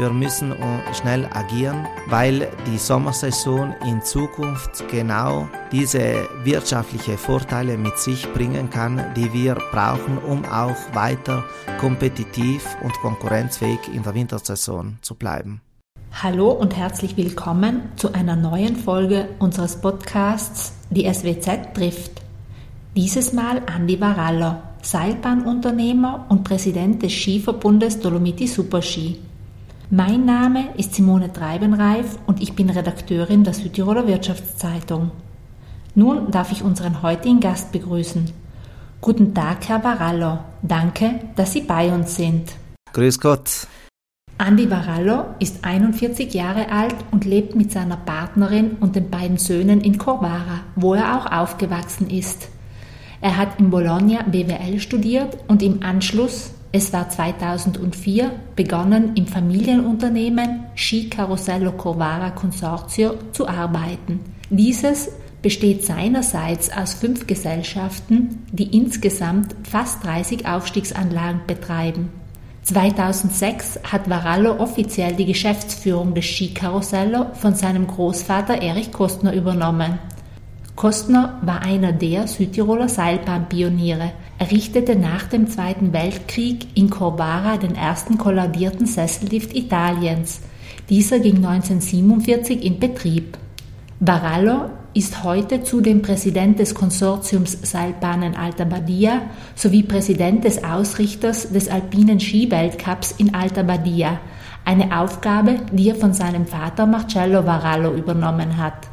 Wir müssen äh, schnell agieren, weil die Sommersaison in Zukunft genau diese wirtschaftlichen Vorteile mit sich bringen kann, die wir brauchen, um auch weiter kompetitiv und konkurrenzfähig in der Wintersaison zu bleiben. Hallo und herzlich willkommen zu einer neuen Folge unseres Podcasts Die SWZ trifft. Dieses Mal Andi Varallo, Seilbahnunternehmer und Präsident des Skiverbundes Dolomiti Superski. Mein Name ist Simone Treibenreif und ich bin Redakteurin der Südtiroler Wirtschaftszeitung. Nun darf ich unseren heutigen Gast begrüßen. Guten Tag, Herr Varallo. Danke, dass Sie bei uns sind. Grüß Gott. Andi Varallo ist 41 Jahre alt und lebt mit seiner Partnerin und den beiden Söhnen in Corvara, wo er auch aufgewachsen ist. Er hat in Bologna BWL studiert und im Anschluss, es war 2004, begonnen im Familienunternehmen Ski Carosello Corvara Consortio zu arbeiten. Dieses besteht seinerseits aus fünf Gesellschaften, die insgesamt fast 30 Aufstiegsanlagen betreiben. 2006 hat Varallo offiziell die Geschäftsführung des Skikarussello von seinem Großvater Erich Kostner übernommen. Kostner war einer der Südtiroler Seilbahnpioniere. Er richtete nach dem Zweiten Weltkrieg in Corvara den ersten kolladierten Sessellift Italiens. Dieser ging 1947 in Betrieb. Varallo ist heute zudem Präsident des Konsortiums Seilbahnen Alta Badia sowie Präsident des Ausrichters des alpinen Skiweltcups in Alta Badia, eine Aufgabe, die er von seinem Vater Marcello Varallo übernommen hat.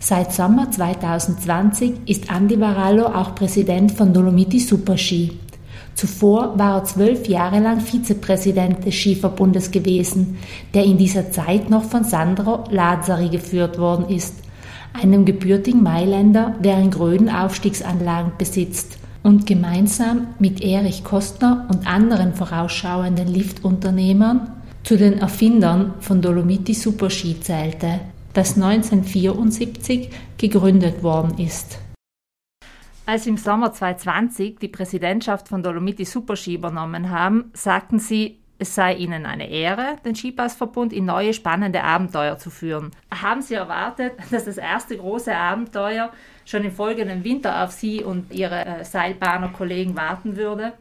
Seit Sommer 2020 ist Andy Varallo auch Präsident von Dolomiti Superski. Zuvor war er zwölf Jahre lang Vizepräsident des Skiverbundes gewesen, der in dieser Zeit noch von Sandro Lazzari geführt worden ist, einem gebürtigen Mailänder, der in Gröden Aufstiegsanlagen besitzt und gemeinsam mit Erich Kostner und anderen vorausschauenden Liftunternehmern zu den Erfindern von Dolomiti Superski zählte das 1974 gegründet worden ist. Als Sie im Sommer 2020 die Präsidentschaft von Dolomiti Superski übernommen haben, sagten Sie, es sei Ihnen eine Ehre, den Skipassverbund in neue spannende Abenteuer zu führen. Haben Sie erwartet, dass das erste große Abenteuer schon im folgenden Winter auf Sie und Ihre äh, Seilbahner Kollegen warten würde?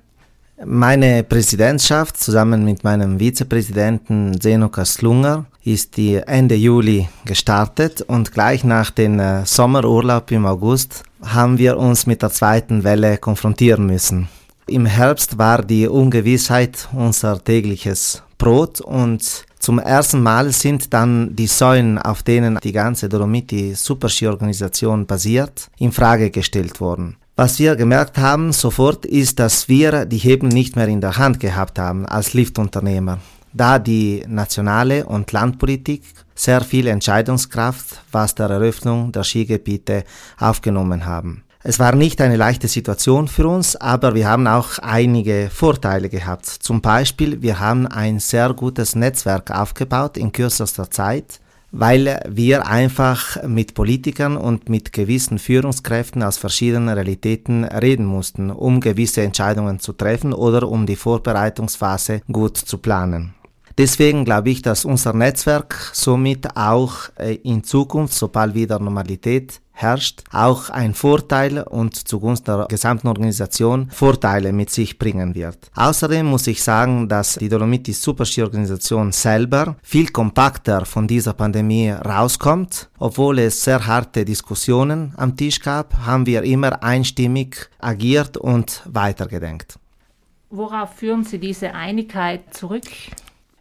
Meine Präsidentschaft zusammen mit meinem Vizepräsidenten Zeno Kaslunger ist die Ende Juli gestartet und gleich nach dem äh, Sommerurlaub im August haben wir uns mit der zweiten Welle konfrontieren müssen. Im Herbst war die Ungewissheit unser tägliches Brot und zum ersten Mal sind dann die Säulen, auf denen die ganze Dolomiti Superski-Organisation basiert, in Frage gestellt worden. Was wir gemerkt haben sofort ist, dass wir die Hebel nicht mehr in der Hand gehabt haben als Liftunternehmer, da die nationale und Landpolitik sehr viel Entscheidungskraft, was der Eröffnung der Skigebiete aufgenommen haben. Es war nicht eine leichte Situation für uns, aber wir haben auch einige Vorteile gehabt. Zum Beispiel, wir haben ein sehr gutes Netzwerk aufgebaut in kürzester Zeit weil wir einfach mit Politikern und mit gewissen Führungskräften aus verschiedenen Realitäten reden mussten, um gewisse Entscheidungen zu treffen oder um die Vorbereitungsphase gut zu planen. Deswegen glaube ich, dass unser Netzwerk somit auch äh, in Zukunft, sobald wieder Normalität herrscht, auch ein Vorteil und zugunsten der gesamten Organisation Vorteile mit sich bringen wird. Außerdem muss ich sagen, dass die Dolomitis Superski-Organisation selber viel kompakter von dieser Pandemie rauskommt. Obwohl es sehr harte Diskussionen am Tisch gab, haben wir immer einstimmig agiert und weitergedenkt. Worauf führen Sie diese Einigkeit zurück?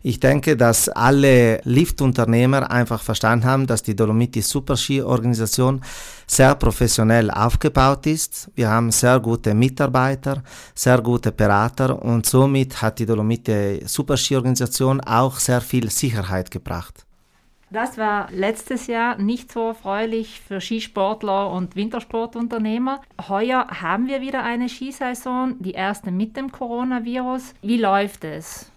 Ich denke, dass alle Liftunternehmer einfach verstanden haben, dass die Dolomiti Superski Organisation sehr professionell aufgebaut ist. Wir haben sehr gute Mitarbeiter, sehr gute Berater und somit hat die Dolomiti Superski Organisation auch sehr viel Sicherheit gebracht. Das war letztes Jahr nicht so erfreulich für Skisportler und Wintersportunternehmer. Heuer haben wir wieder eine Skisaison, die erste mit dem Coronavirus. Wie läuft es?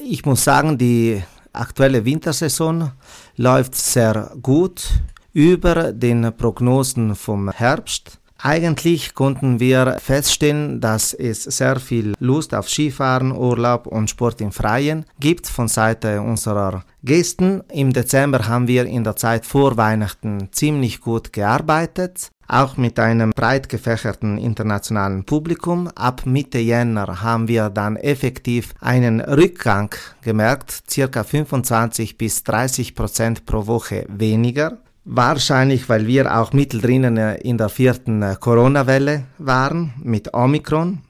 Ich muss sagen, die aktuelle Wintersaison läuft sehr gut über den Prognosen vom Herbst. Eigentlich konnten wir feststellen, dass es sehr viel Lust auf Skifahren, Urlaub und Sport im Freien gibt von Seite unserer Gästen. Im Dezember haben wir in der Zeit vor Weihnachten ziemlich gut gearbeitet. Auch mit einem breit gefächerten internationalen Publikum. Ab Mitte Jänner haben wir dann effektiv einen Rückgang gemerkt, circa 25 bis 30 Prozent pro Woche weniger. Wahrscheinlich, weil wir auch mittendrin in der vierten äh, Corona-Welle waren mit Omikron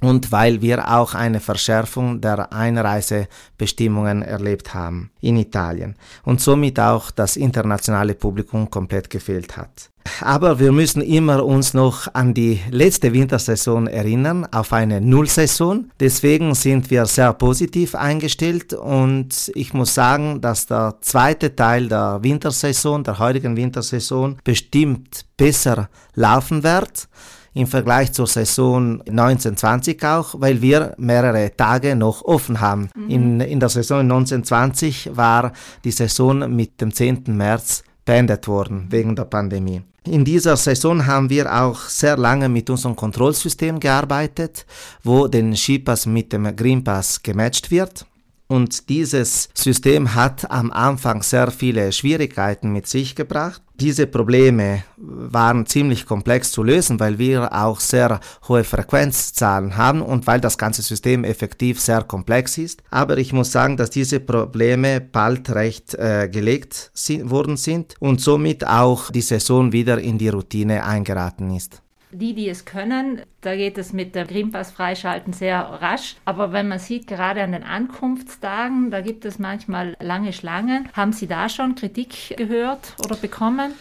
und weil wir auch eine Verschärfung der Einreisebestimmungen erlebt haben in Italien und somit auch das internationale Publikum komplett gefehlt hat. Aber wir müssen immer uns noch an die letzte Wintersaison erinnern, auf eine Nullsaison. Deswegen sind wir sehr positiv eingestellt und ich muss sagen, dass der zweite Teil der Wintersaison, der heutigen Wintersaison, bestimmt besser laufen wird im Vergleich zur Saison 1920 auch, weil wir mehrere Tage noch offen haben. Mhm. In, in der Saison 1920 war die Saison mit dem 10. März beendet worden wegen der Pandemie. In dieser Saison haben wir auch sehr lange mit unserem Kontrollsystem gearbeitet, wo den Skipass mit dem Greenpass gematcht wird. Und dieses System hat am Anfang sehr viele Schwierigkeiten mit sich gebracht. Diese Probleme waren ziemlich komplex zu lösen, weil wir auch sehr hohe Frequenzzahlen haben und weil das ganze System effektiv sehr komplex ist. Aber ich muss sagen, dass diese Probleme bald recht äh, gelegt sind, worden sind und somit auch die Saison wieder in die Routine eingeraten ist. Die, die es können, da geht es mit dem Greenpass freischalten sehr rasch. Aber wenn man sieht, gerade an den Ankunftstagen, da gibt es manchmal lange Schlangen. Haben Sie da schon Kritik gehört oder bekommen?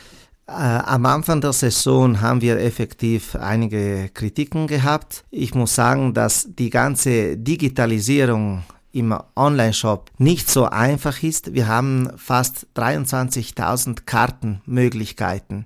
Äh, am Anfang der Saison haben wir effektiv einige Kritiken gehabt. Ich muss sagen, dass die ganze Digitalisierung im Online-Shop nicht so einfach ist. Wir haben fast 23.000 Kartenmöglichkeiten,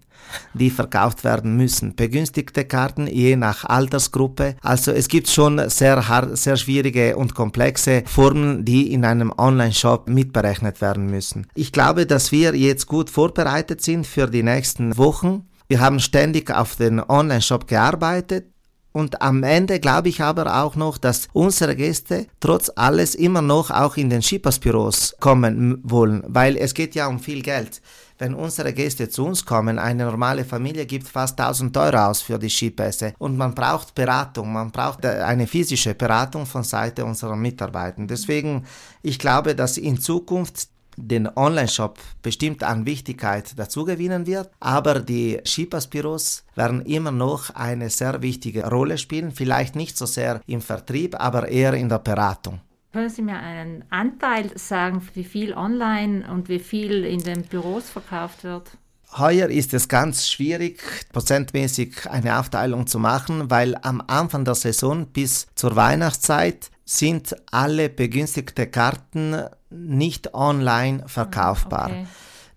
die verkauft werden müssen. Begünstigte Karten je nach Altersgruppe. Also es gibt schon sehr, hart, sehr schwierige und komplexe Formen, die in einem Online-Shop mitberechnet werden müssen. Ich glaube, dass wir jetzt gut vorbereitet sind für die nächsten Wochen. Wir haben ständig auf den Online-Shop gearbeitet. Und am Ende glaube ich aber auch noch, dass unsere Gäste trotz alles immer noch auch in den Skipassbüros kommen wollen, weil es geht ja um viel Geld. Wenn unsere Gäste zu uns kommen, eine normale Familie gibt fast 1000 Euro aus für die Skipässe und man braucht Beratung, man braucht äh, eine physische Beratung von Seite unserer Mitarbeiter. Deswegen, ich glaube, dass in Zukunft den Online-Shop bestimmt an Wichtigkeit dazugewinnen wird, aber die Skipassbüros werden immer noch eine sehr wichtige Rolle spielen, vielleicht nicht so sehr im Vertrieb, aber eher in der Beratung. Können Sie mir einen Anteil sagen, wie viel online und wie viel in den Büros verkauft wird? Heuer ist es ganz schwierig, prozentmäßig eine Aufteilung zu machen, weil am Anfang der Saison bis zur Weihnachtszeit sind alle begünstigte Karten nicht online verkaufbar. Okay.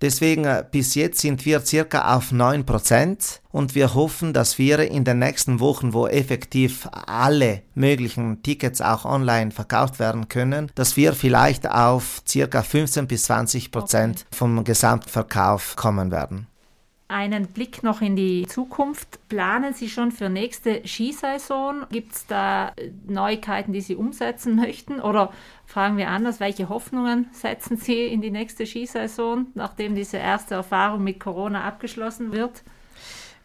Deswegen äh, bis jetzt sind wir circa auf 9% und wir hoffen, dass wir in den nächsten Wochen, wo effektiv alle möglichen Tickets auch online verkauft werden können, dass wir vielleicht auf circa 15 bis 20% okay. vom Gesamtverkauf kommen werden. Einen Blick noch in die Zukunft. Planen Sie schon für nächste Skisaison? Gibt es da Neuigkeiten, die Sie umsetzen möchten? Oder fragen wir anders, welche Hoffnungen setzen Sie in die nächste Skisaison, nachdem diese erste Erfahrung mit Corona abgeschlossen wird?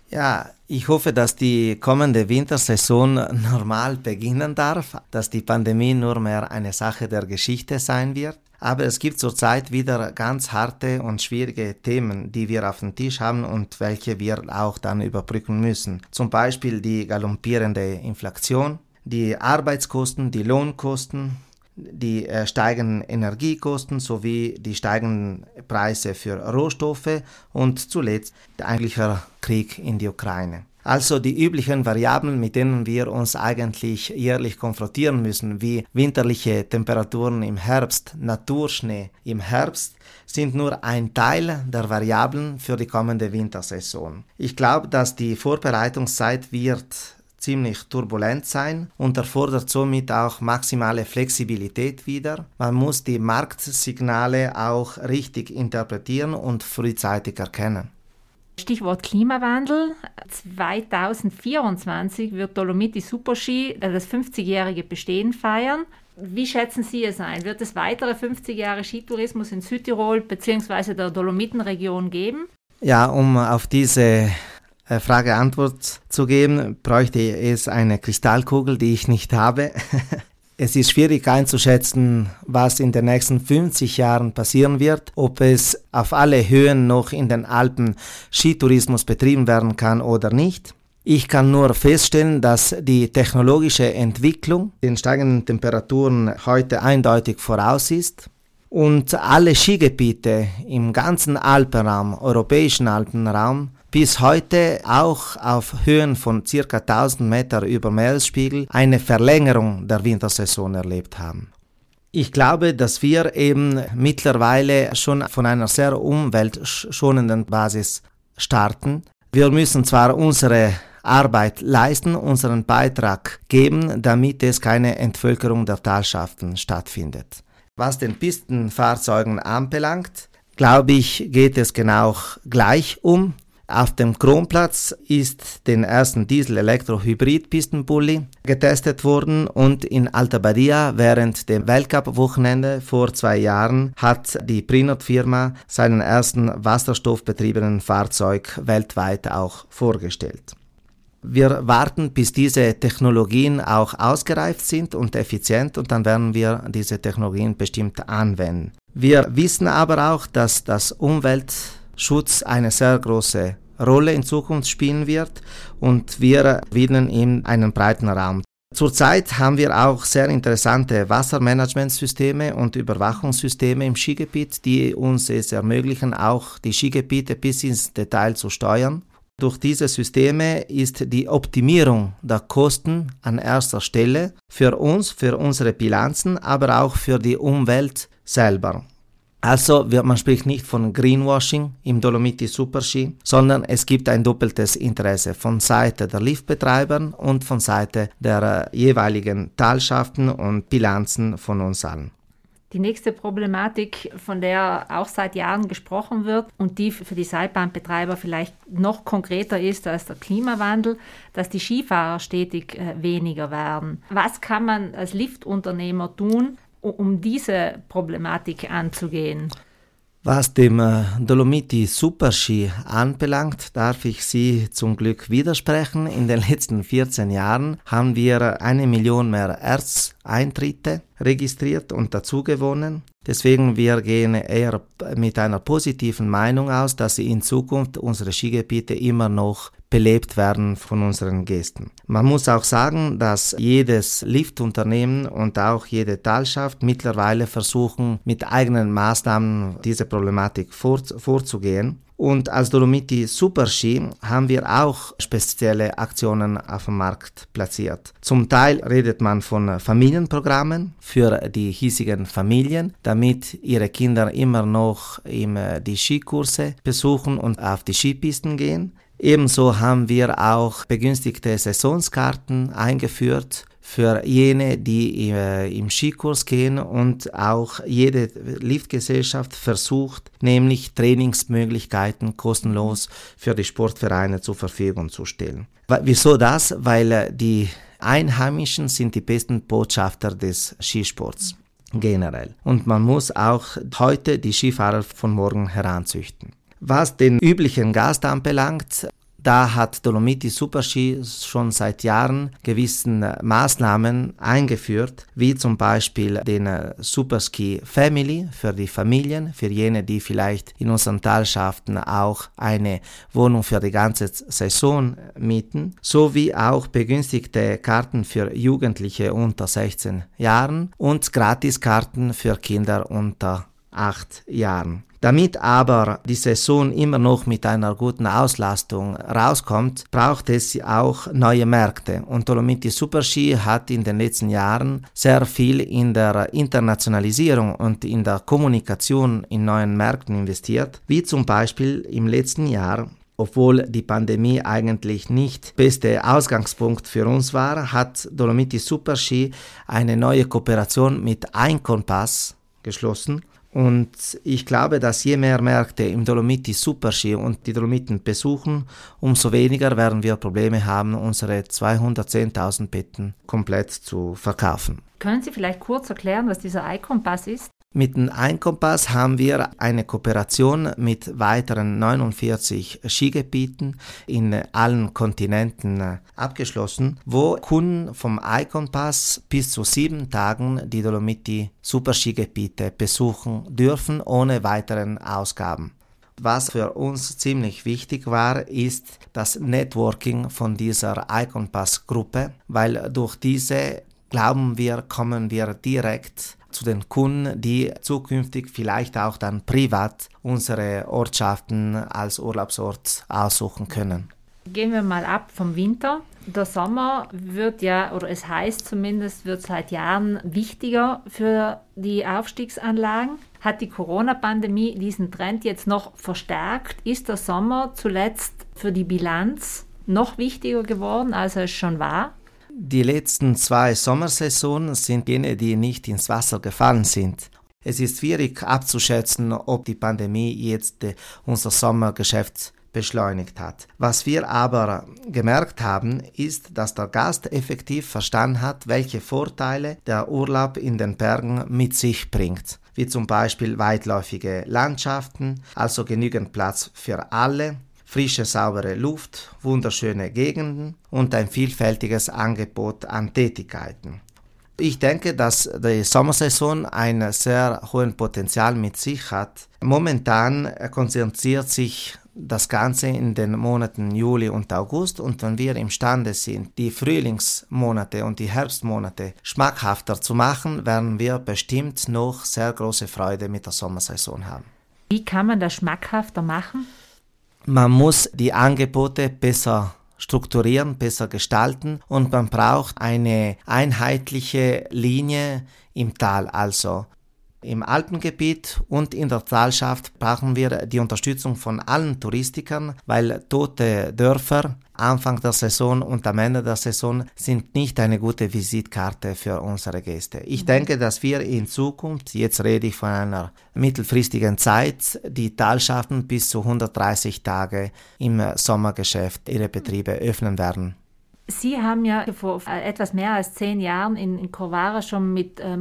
Ja, ich hoffe, dass die kommende Wintersaison normal beginnen darf, dass die Pandemie nur mehr eine Sache der Geschichte sein wird. Aber es gibt zurzeit wieder ganz harte und schwierige Themen, die wir auf dem Tisch haben und welche wir auch dann überbrücken müssen. Zum Beispiel die galoppierende Inflation, die Arbeitskosten, die Lohnkosten, die äh, steigenden Energiekosten sowie die steigenden Preise für Rohstoffe und zuletzt der eigentliche Krieg in die Ukraine. Also die üblichen Variablen, mit denen wir uns eigentlich jährlich konfrontieren müssen, wie winterliche Temperaturen im Herbst, Naturschnee im Herbst, sind nur ein Teil der Variablen für die kommende Wintersaison. Ich glaube, dass die Vorbereitungszeit wird ziemlich turbulent sein und erfordert somit auch maximale Flexibilität wieder. Man muss die Marktsignale auch richtig interpretieren und frühzeitig erkennen. Stichwort Klimawandel. 2024 wird Dolomiti Superski das 50-jährige Bestehen feiern. Wie schätzen Sie es ein? Wird es weitere 50 Jahre Skitourismus in Südtirol bzw. der Dolomitenregion geben? Ja, um auf diese äh, Frage Antwort zu geben, bräuchte es eine Kristallkugel, die ich nicht habe. Es ist schwierig einzuschätzen, was in den nächsten 50 Jahren passieren wird, ob es auf alle Höhen noch in den Alpen Skitourismus betrieben werden kann oder nicht. Ich kann nur feststellen, dass die technologische Entwicklung den steigenden Temperaturen heute eindeutig voraus ist und alle Skigebiete im ganzen Alpenraum, europäischen Alpenraum, bis heute auch auf Höhen von circa 1000 Meter über Meeresspiegel eine Verlängerung der Wintersaison erlebt haben. Ich glaube, dass wir eben mittlerweile schon von einer sehr umweltschonenden Basis starten. Wir müssen zwar unsere Arbeit leisten, unseren Beitrag geben, damit es keine Entvölkerung der Talschaften stattfindet. Was den Pistenfahrzeugen anbelangt, glaube ich, geht es genau gleich um. Auf dem Kronplatz ist den ersten Diesel-Elektro-Hybrid-Pistenbully getestet worden und in Alta Badia während dem Weltcup-Wochenende vor zwei Jahren hat die Prinot-Firma seinen ersten wasserstoffbetriebenen Fahrzeug weltweit auch vorgestellt. Wir warten, bis diese Technologien auch ausgereift sind und effizient und dann werden wir diese Technologien bestimmt anwenden. Wir wissen aber auch, dass das Umweltschutz eine sehr große Rolle in Zukunft spielen wird und wir widmen ihm einen breiten Raum. Zurzeit haben wir auch sehr interessante Wassermanagementsysteme und Überwachungssysteme im Skigebiet, die uns es ermöglichen, auch die Skigebiete bis ins Detail zu steuern. Durch diese Systeme ist die Optimierung der Kosten an erster Stelle für uns, für unsere Bilanzen, aber auch für die Umwelt selber. Also man spricht nicht von Greenwashing im Dolomiti Superski, sondern es gibt ein doppeltes Interesse von Seite der Liftbetreiber und von Seite der äh, jeweiligen Talschaften und Bilanzen von uns allen. Die nächste Problematik, von der auch seit Jahren gesprochen wird und die für die Seilbahnbetreiber vielleicht noch konkreter ist als der Klimawandel, dass die Skifahrer stetig äh, weniger werden. Was kann man als Liftunternehmer tun, um diese Problematik anzugehen? Was dem äh, Dolomiti Superski anbelangt, darf ich Sie zum Glück widersprechen. In den letzten 14 Jahren haben wir eine Million mehr Erzeintritte registriert und dazugewonnen. Deswegen wir gehen eher mit einer positiven Meinung aus, dass in Zukunft unsere Skigebiete immer noch belebt werden von unseren Gästen. Man muss auch sagen, dass jedes Liftunternehmen und auch jede Talschaft mittlerweile versuchen, mit eigenen Maßnahmen diese Problematik vor, vorzugehen. Und als Dolomiti Superski haben wir auch spezielle Aktionen auf dem Markt platziert. Zum Teil redet man von Familienprogrammen für die hiesigen Familien, damit ihre Kinder immer noch die Skikurse besuchen und auf die Skipisten gehen. Ebenso haben wir auch begünstigte Saisonskarten eingeführt für jene, die äh, im Skikurs gehen und auch jede Liftgesellschaft versucht, nämlich Trainingsmöglichkeiten kostenlos für die Sportvereine zur Verfügung zu stellen. Wieso das? Weil äh, die Einheimischen sind die besten Botschafter des Skisports generell. Und man muss auch heute die Skifahrer von morgen heranzüchten. Was den üblichen Gast anbelangt, da hat Dolomiti Superski schon seit Jahren gewissen Maßnahmen eingeführt, wie zum Beispiel den Superski Family für die Familien, für jene, die vielleicht in unseren Talschaften auch eine Wohnung für die ganze Saison mieten, sowie auch begünstigte Karten für Jugendliche unter 16 Jahren und Gratiskarten für Kinder unter 8 Jahren. Damit aber die Saison immer noch mit einer guten Auslastung rauskommt, braucht es auch neue Märkte. Und Dolomiti Superski hat in den letzten Jahren sehr viel in der Internationalisierung und in der Kommunikation in neuen Märkten investiert, wie zum Beispiel im letzten Jahr obwohl die Pandemie eigentlich nicht beste Ausgangspunkt für uns war, hat Dolomiti Superski eine neue Kooperation mit Einkompass geschlossen Und ich glaube, dass je mehr Märkte im Dolomiti Superski und die Dolomiten besuchen, umso weniger werden wir Probleme haben, unsere 210.000 Betten komplett zu verkaufen. Können Sie vielleicht kurz erklären, was dieser Icon-Pass ist? Mit dem Einkompass haben wir eine Kooperation mit weiteren 49 Skigebieten in allen Kontinenten äh, abgeschlossen, wo Kunden vom Iconpass bis zu sieben Tagen die Dolomiti Superskigebiete besuchen dürfen ohne weiteren Ausgaben. Was für uns ziemlich wichtig war, ist das Networking von dieser Iconpass Gruppe, weil durch diese glauben wir, kommen wir direkt zu den Kunden, die zukünftig vielleicht auch dann privat unsere Ortschaften als Urlaubsort aussuchen können. Gehen wir mal ab vom Winter. Der Sommer wird ja, oder es heißt zumindest, wird seit Jahren wichtiger für die Aufstiegsanlagen. Hat die Corona-Pandemie diesen Trend jetzt noch verstärkt? Ist der Sommer zuletzt für die Bilanz noch wichtiger geworden, als er es schon war? Die letzten zwei Sommersaisonen sind jene, die nicht ins Wasser gefallen sind. Es ist schwierig abzuschätzen, ob die Pandemie jetzt äh, unser Sommergeschäft beschleunigt hat. Was wir aber gemerkt haben, ist, dass der Gast effektiv verstanden hat, welche Vorteile der Urlaub in den Bergen mit sich bringt, wie zum Beispiel weitläufige Landschaften, also genügend Platz für alle, frische, saubere Luft, wunderschöne Gegenden und ein vielfältiges Angebot an Tätigkeiten. Ich denke, dass die Sommersaison ein sehr hohes Potenzial mit sich hat. Momentan konzentriert sich das Ganze in den Monaten Juli und August und wenn wir imstande sind, die Frühlingsmonate und die Herbstmonate schmackhafter zu machen, werden wir bestimmt noch sehr große Freude mit der Sommersaison haben. Wie kann man das schmackhafter machen? Man muss die Angebote besser strukturieren, besser gestalten und man braucht eine einheitliche Linie im Tal. Also im Alpengebiet und in der Talschaft brauchen wir die Unterstützung von allen Touristikern, weil tote Dörfer Anfang der Saison und am Ende der Saison sind nicht eine gute Visitkarte für unsere Gäste. Ich mhm. denke, dass wir in Zukunft, jetzt rede ich von einer mittelfristigen Zeit, die Talschaften bis zu 130 Tage im Sommergeschäft ihre Betriebe öffnen werden. Sie haben ja vor etwas mehr als zehn Jahren in, in Corvara schon mit äh,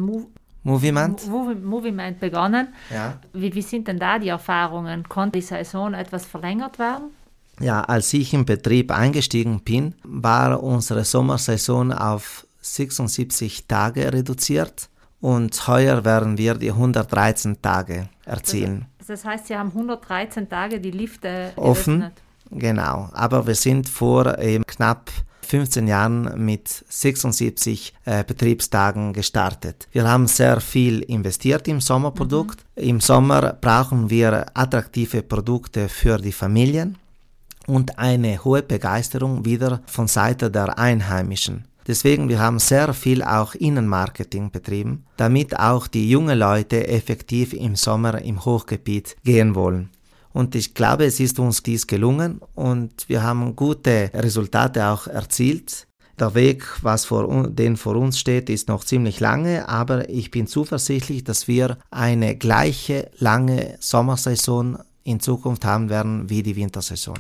Movement? Movement begonnen. Ja. Wie, wie sind denn da die Erfahrungen? Konnte die Saison etwas verlängert werden? Ja, als ich im Betrieb eingestiegen bin, war unsere Sommersaison auf 76 Tage reduziert und heuer werden wir die 113 Tage erzielen. Das, heißt, Sie haben 113 Tage die Lifte offen. Geöffnet. Genau, aber wir sind vor eben knapp 15 Jahren mit 76 äh, Betriebstagen gestartet. Wir haben sehr viel investiert im Sommerprodukt. Mhm. Im Sommer brauchen wir attraktive Produkte für die Familien und eine hohe Begeisterung wieder von Seite der Einheimischen. Deswegen, wir haben sehr viel auch Innenmarketing betrieben, damit auch die jungen Leute effektiv im Sommer im Hochgebiet gehen wollen. Und ich glaube, es ist uns dies gelungen und wir haben gute Resultate auch erzielt. Der Weg, was vor, den vor uns steht, ist noch ziemlich lange, aber ich bin zuversichtlich, dass wir eine gleiche lange Sommersaison in Zukunft haben werden wie die Wintersaison.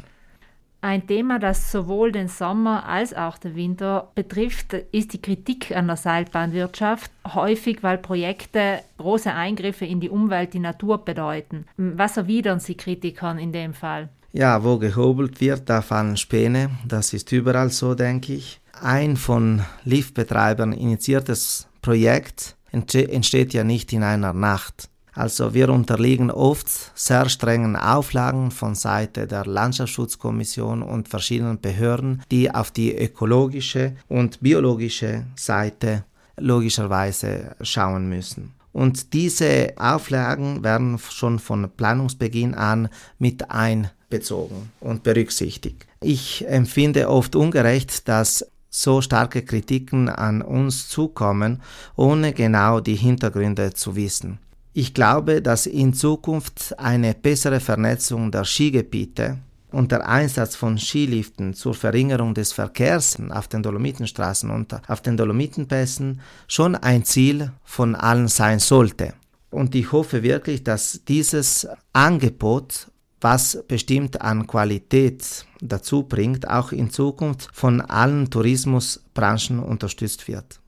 Ein Thema, das sowohl den Sommer als auch den Winter betrifft, ist die Kritik an der Seilbahnwirtschaft, häufig weil Projekte große Eingriffe in die Umwelt, die Natur bedeuten. Was erwidern Sie Kritikern in dem Fall? Ja, wo gehobelt wird, da fallen Späne. Das ist überall so, denke ich. Ein von Liftbetreibern initiiertes Projekt entsteht ja nicht in einer Nacht. Also wir unterliegen oft sehr strengen Auflagen von Seite der Landschaftsschutzkommission und verschiedenen Behörden, die auf die ökologische und biologische Seite logischerweise schauen müssen. Und diese Auflagen werden schon von Planungsbeginn an mit einbezogen und berücksichtigt. Ich empfinde oft ungerecht, dass so starke Kritiken an uns zukommen, ohne genau die Hintergründe zu wissen. Ich glaube, dass in Zukunft eine bessere Vernetzung der Skigebiete und der Einsatz von Skiliften zur Verringerung des Verkehrs auf den Dolomitenstraßen und auf den Dolomitenpässen schon ein Ziel von allen sein sollte. Und ich hoffe wirklich, dass dieses Angebot was bestimmt an Qualität dazu bringt, auch in Zukunft von allen Tourismusbranchen unterstützt wird.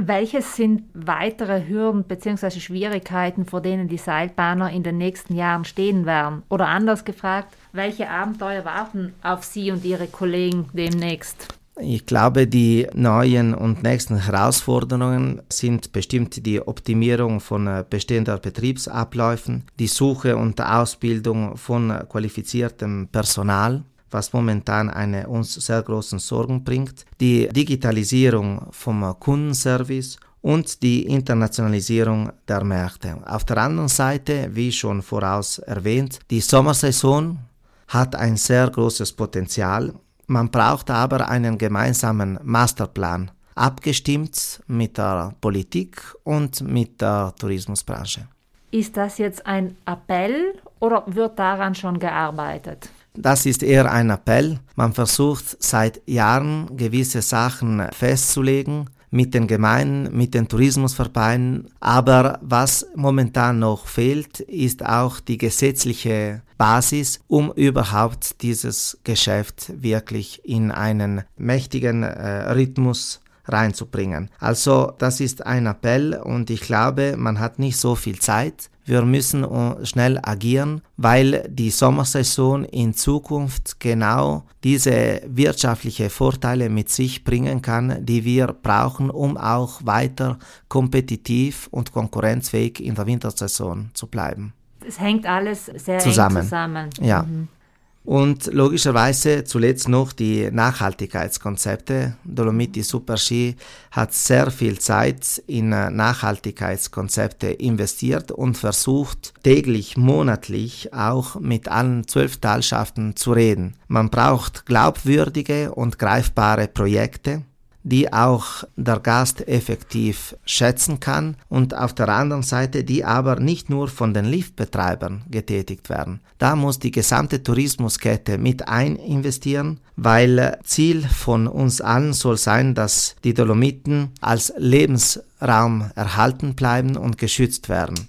Welches sind weitere Hürden bzw. Schwierigkeiten, vor denen die Seilbahner in den nächsten Jahren stehen werden? Oder anders gefragt, welche Abenteuer warten auf Sie und Ihre Kollegen demnächst? Ich glaube, die neuen und nächsten Herausforderungen sind bestimmt die Optimierung von äh, bestehender Betriebsabläufen, die Suche und Ausbildung von qualifiziertem Personal, was momentan eine uns sehr großen Sorgen bringt, die Digitalisierung vom Kundenservice und die Internationalisierung der Märkte. Auf der anderen Seite, wie schon voraus erwähnt, die Sommersaison hat ein sehr großes Potenzial man braucht aber einen gemeinsamen Masterplan, abgestimmt mit der Politik und mit der Tourismusbranche. Ist das jetzt ein Appell oder wird daran schon gearbeitet? Das ist eher ein Appell. Man versucht seit Jahren gewisse Sachen festzulegen, mit den Gemeinden, mit den Tourismusverbänden. Aber was momentan noch fehlt, ist auch die gesetzliche Basis, um überhaupt dieses Geschäft wirklich in einen mächtigen äh, Rhythmus reinzubringen. Also das ist ein Appell und ich glaube, man hat nicht so viel Zeit. Wir müssen äh, schnell agieren, weil die Sommersaison in Zukunft genau diese wirtschaftlichen Vorteile mit sich bringen kann, die wir brauchen, um auch weiter kompetitiv und konkurrenzfähig in der Wintersaison zu bleiben. Es hängt alles sehr zusammen. eng zusammen. Ja. Mhm. Und logischerweise zuletzt noch die Nachhaltigkeitskonzepte. Dolomiti Super Ski hat sehr viel Zeit in Nachhaltigkeitskonzepte investiert und versucht täglich, monatlich auch mit allen zwölf Talschaften zu reden. Man braucht glaubwürdige und greifbare Projekte die auch der Gast effektiv schätzen kann und auf der anderen Seite die aber nicht nur von den Liftbetreibern getätigt werden. Da muss die gesamte Tourismuskette mit eininvestieren, weil Ziel von uns allen soll sein, dass die Dolomiten als Lebensraum erhalten bleiben und geschützt werden.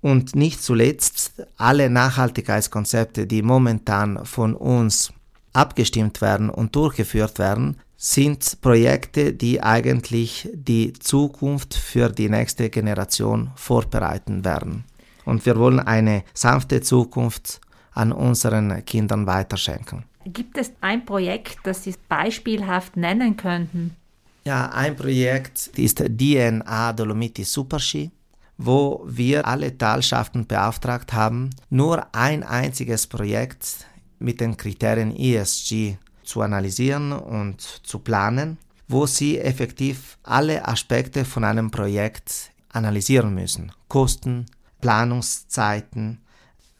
Und nicht zuletzt alle Nachhaltigkeitskonzepte, die momentan von uns abgestimmt werden und durchgeführt werden, sind Projekte, die eigentlich die Zukunft für die nächste Generation vorbereiten werden. Und wir wollen eine sanfte Zukunft an unseren Kindern weiterschenken. Gibt es ein Projekt, das Sie beispielhaft nennen könnten? Ja, ein Projekt ist DNA Dolomiti Superski, wo wir alle Talschaften beauftragt haben, nur ein einziges Projekt mit den Kriterien ESG zu analysieren und zu planen, wo sie effektiv alle Aspekte von einem Projekt analysieren müssen. Kosten, Planungszeiten,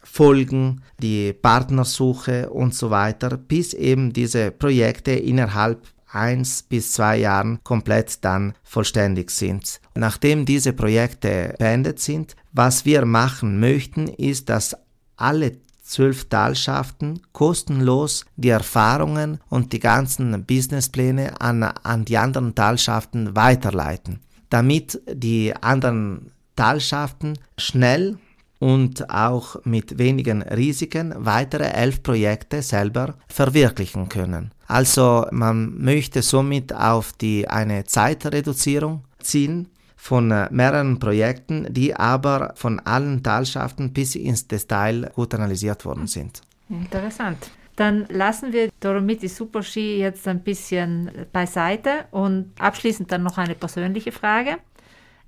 Folgen, die Partnersuche und so weiter, bis eben diese Projekte innerhalb eins bis zwei Jahren komplett dann vollständig sind. Nachdem diese Projekte beendet sind, was wir machen möchten, ist, dass alle zwölf Talschaften kostenlos die Erfahrungen und die ganzen Businesspläne an, an die anderen Talschaften weiterleiten, damit die anderen Talschaften schnell und auch mit wenigen Risiken weitere elf Projekte selber verwirklichen können. Also man möchte somit auf die eine Zeitreduzierung ziehen von äh, mehreren Projekten, die aber von allen Talschaften bis ins Detail gut analysiert worden sind. Interessant. Dann lassen wir Dolomiti Super Ski jetzt ein bisschen beiseite und abschließend dann noch eine persönliche Frage.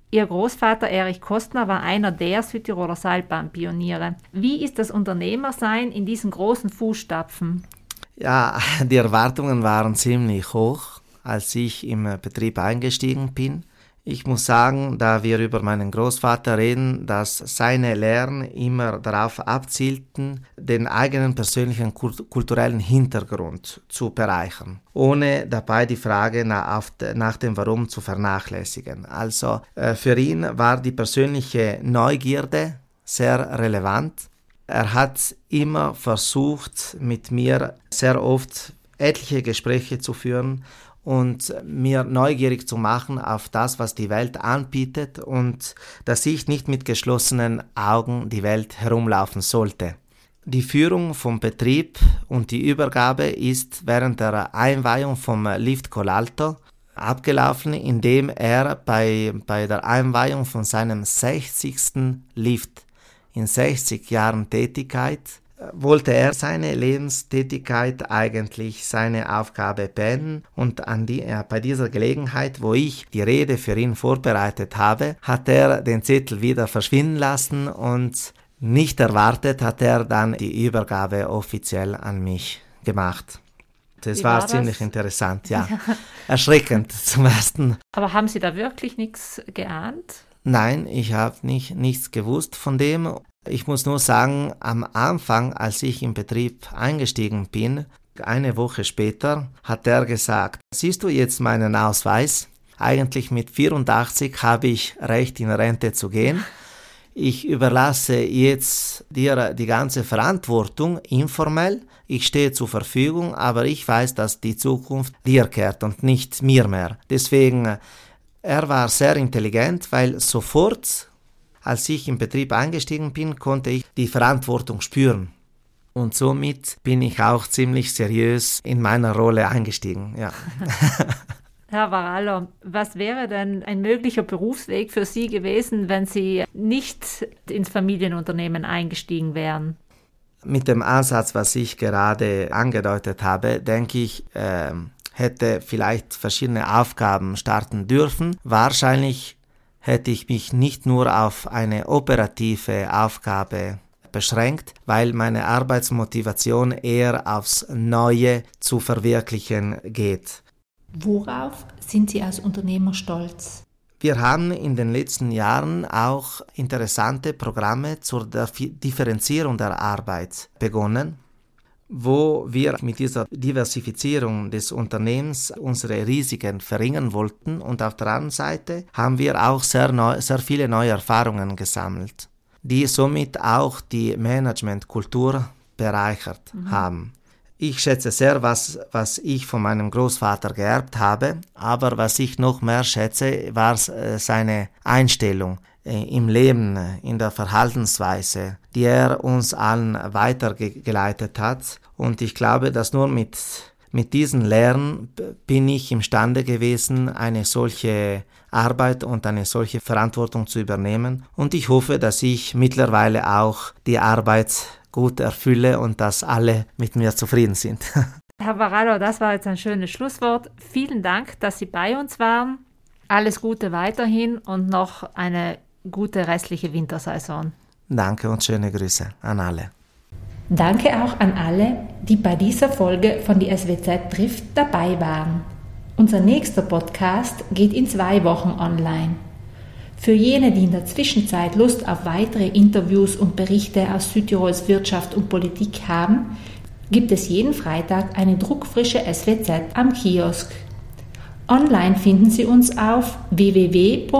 Ihr Großvater Erich Kostner war einer der Südtiroler Seilbahnpioniere. Wie ist das Unternehmersein in diesen großen Fußstapfen? Ja, die Erwartungen waren ziemlich hoch, als ich im Betrieb eingestiegen bin. Ich muss sagen, da wir über meinen Großvater reden, dass seine Lehren immer darauf abzielten, den eigenen persönlichen kulturellen Hintergrund zu bereichern, ohne dabei die Frage nach, dem Warum zu vernachlässigen. Also äh, für ihn war die persönliche Neugierde sehr relevant. Er hat immer versucht, mit mir sehr oft etliche Gespräche zu führen und mir neugierig zu machen auf das, was die Welt anbietet und dass ich nicht mit geschlossenen Augen die Welt herumlaufen sollte. Die Führung vom Betrieb und die Übergabe ist während der Einweihung vom Lift Colalto abgelaufen, indem er bei, bei der Einweihung von seinem 60. Lift in 60 Jahren Tätigkeit wollte er seine Lebenstätigkeit eigentlich seine Aufgabe beenden und an die, ja, bei dieser Gelegenheit, wo ich die Rede für ihn vorbereitet habe, hat er den Zettel wieder verschwinden lassen und nicht erwartet hat er dann die Übergabe offiziell an mich gemacht. Das war, war ziemlich das? interessant, ja. Erschreckend zum ersten. Aber haben Sie da wirklich nichts geahnt? Nein, ich habe nicht, nichts gewusst von dem. Ich muss nur sagen, am Anfang, als ich im Betrieb eingestiegen bin, eine Woche später, hat er gesagt, siehst du jetzt meinen Ausweis? Eigentlich mit 84 habe ich Recht in Rente zu gehen. Ich überlasse jetzt dir die ganze Verantwortung informell. Ich stehe zur Verfügung, aber ich weiß, dass die Zukunft dir kehrt und nicht mir mehr. Deswegen, er war sehr intelligent, weil sofort als ich im Betrieb eingestiegen bin, konnte ich die Verantwortung spüren. Und somit bin ich auch ziemlich seriös in meiner Rolle eingestiegen. Ja. Herr Varallo, was wäre denn ein möglicher Berufsweg für Sie gewesen, wenn Sie nicht ins Familienunternehmen eingestiegen wären? Mit dem Ansatz, was ich gerade angedeutet habe, denke ich, äh, hätte vielleicht verschiedene Aufgaben starten dürfen. Wahrscheinlich hätte ich mich nicht nur auf eine operative Aufgabe beschränkt, weil meine Arbeitsmotivation eher aufs Neue zu verwirklichen geht. Worauf sind Sie als Unternehmer stolz? Wir haben in den letzten Jahren auch interessante Programme zur Differenzierung der Arbeit begonnen wo wir mit dieser Diversifizierung des Unternehmens unsere Risiken verringern wollten und auf der anderen Seite haben wir auch sehr, neu, sehr viele neue Erfahrungen gesammelt, die somit auch die Managementkultur bereichert mhm. haben. Ich schätze sehr, was, was ich von meinem Großvater geerbt habe, aber was ich noch mehr schätze, war äh, seine Einstellung äh, im Leben, in der Verhaltensweise, die er uns allen weitergeleitet hat. Und ich glaube, dass nur mit, mit diesen Lehren bin ich imstande gewesen, eine solche Arbeit und eine solche Verantwortung zu übernehmen. Und ich hoffe, dass ich mittlerweile auch die Arbeit gut erfülle und dass alle mit mir zufrieden sind. Herr Varallo, das war jetzt ein schönes Schlusswort. Vielen Dank, dass Sie bei uns waren. Alles Gute weiterhin und noch eine gute restliche Wintersaison. Danke und schöne Grüße an alle. Danke auch an alle, die bei dieser Folge von die SWZ trifft dabei waren. Unser nächster Podcast geht in zwei Wochen online. Für jene, die in der Zwischenzeit Lust auf weitere Interviews und Berichte aus Südtirols Wirtschaft und Politik haben, gibt es jeden Freitag eine druckfrische SWZ am Kiosk. Online finden Sie uns auf www.swz.id.